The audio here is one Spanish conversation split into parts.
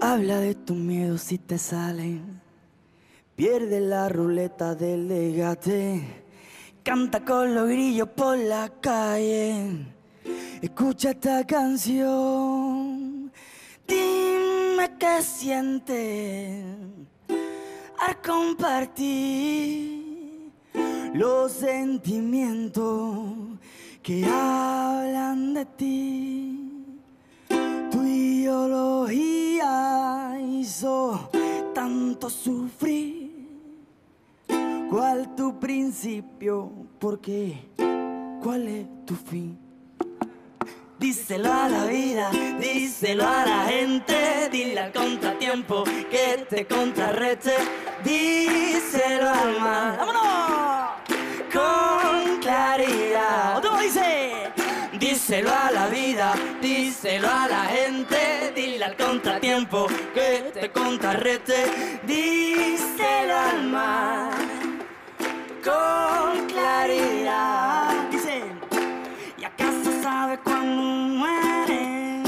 Habla de tu miedo si te salen. Pierde la ruleta del legate. Canta con los grillos por la calle. Escucha esta canción. Dime qué sientes al compartir los sentimientos que hablan de ti. Tanto sufrir. ¿Cuál tu principio? ¿Por qué? ¿Cuál es tu fin? Díselo a la vida, díselo a la gente, dile al contratiempo que te contrarreste, díselo al mar. ¡Vámonos! Con claridad. ¿Cómo dice? Díselo a la vida, díselo a la gente, dile al contratiempo que te contrarreste, díselo al mar. Con claridad. Dice. ¿Y acaso sabe cuando muere?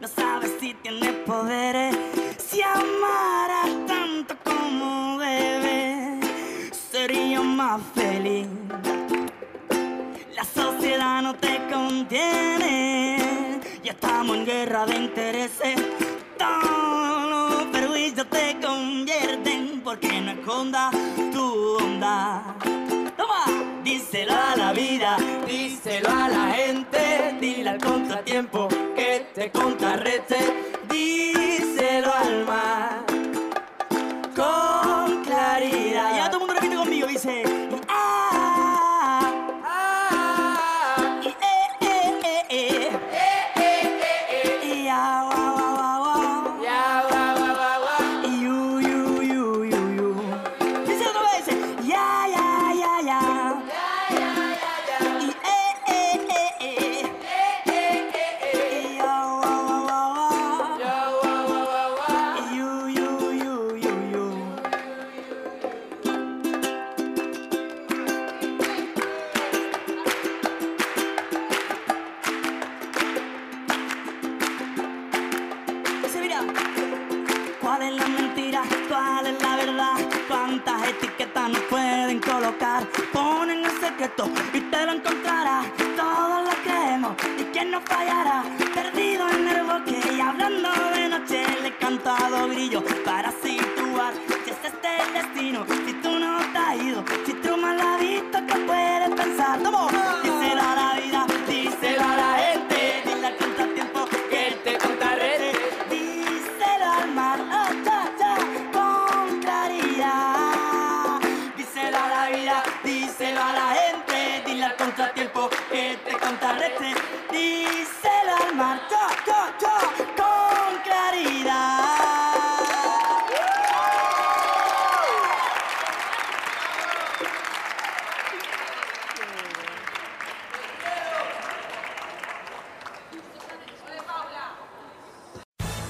No sabe si tiene poderes. Si amara tanto como debe, sería más feliz. La sociedad no te contiene. Ya estamos en guerra de intereses. Todos los perjuicios te convierten porque no esconda tu onda. Toma, díselo a la vida, díselo a la gente, dile al contratiempo que te contrarreste, díselo ¿cuál es la mentira? ¿Cuál es la verdad? ¿Cuántas etiquetas nos pueden colocar? Ponen el secreto y te lo encontrarás. Todos lo creemos y quién nos fallará. Perdido en el bosque y hablando de noche le he cantado grillo para situar. Si es este el destino, si tú no te has ido, si tú me la has visto, ¿qué puedes pensar?